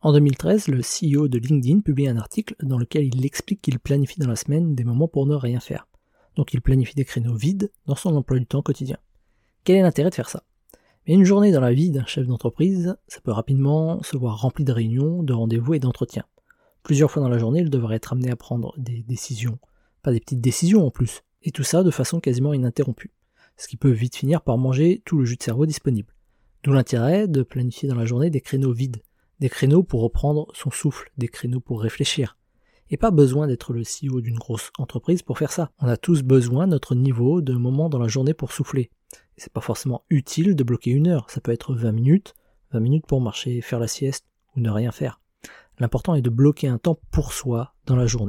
En 2013, le CEO de LinkedIn publie un article dans lequel il explique qu'il planifie dans la semaine des moments pour ne rien faire. Donc il planifie des créneaux vides dans son emploi du temps quotidien. Quel est l'intérêt de faire ça? Mais une journée dans la vie d'un chef d'entreprise, ça peut rapidement se voir rempli de réunions, de rendez-vous et d'entretiens. Plusieurs fois dans la journée, il devrait être amené à prendre des décisions, pas des petites décisions en plus, et tout ça de façon quasiment ininterrompue, ce qui peut vite finir par manger tout le jus de cerveau disponible. D'où l'intérêt de planifier dans la journée des créneaux vides, des créneaux pour reprendre son souffle, des créneaux pour réfléchir. Et pas besoin d'être le CEO d'une grosse entreprise pour faire ça. On a tous besoin, notre niveau, de moments dans la journée pour souffler. C'est pas forcément utile de bloquer une heure, ça peut être 20 minutes, 20 minutes pour marcher, faire la sieste, ou ne rien faire. L'important est de bloquer un temps pour soi dans la journée.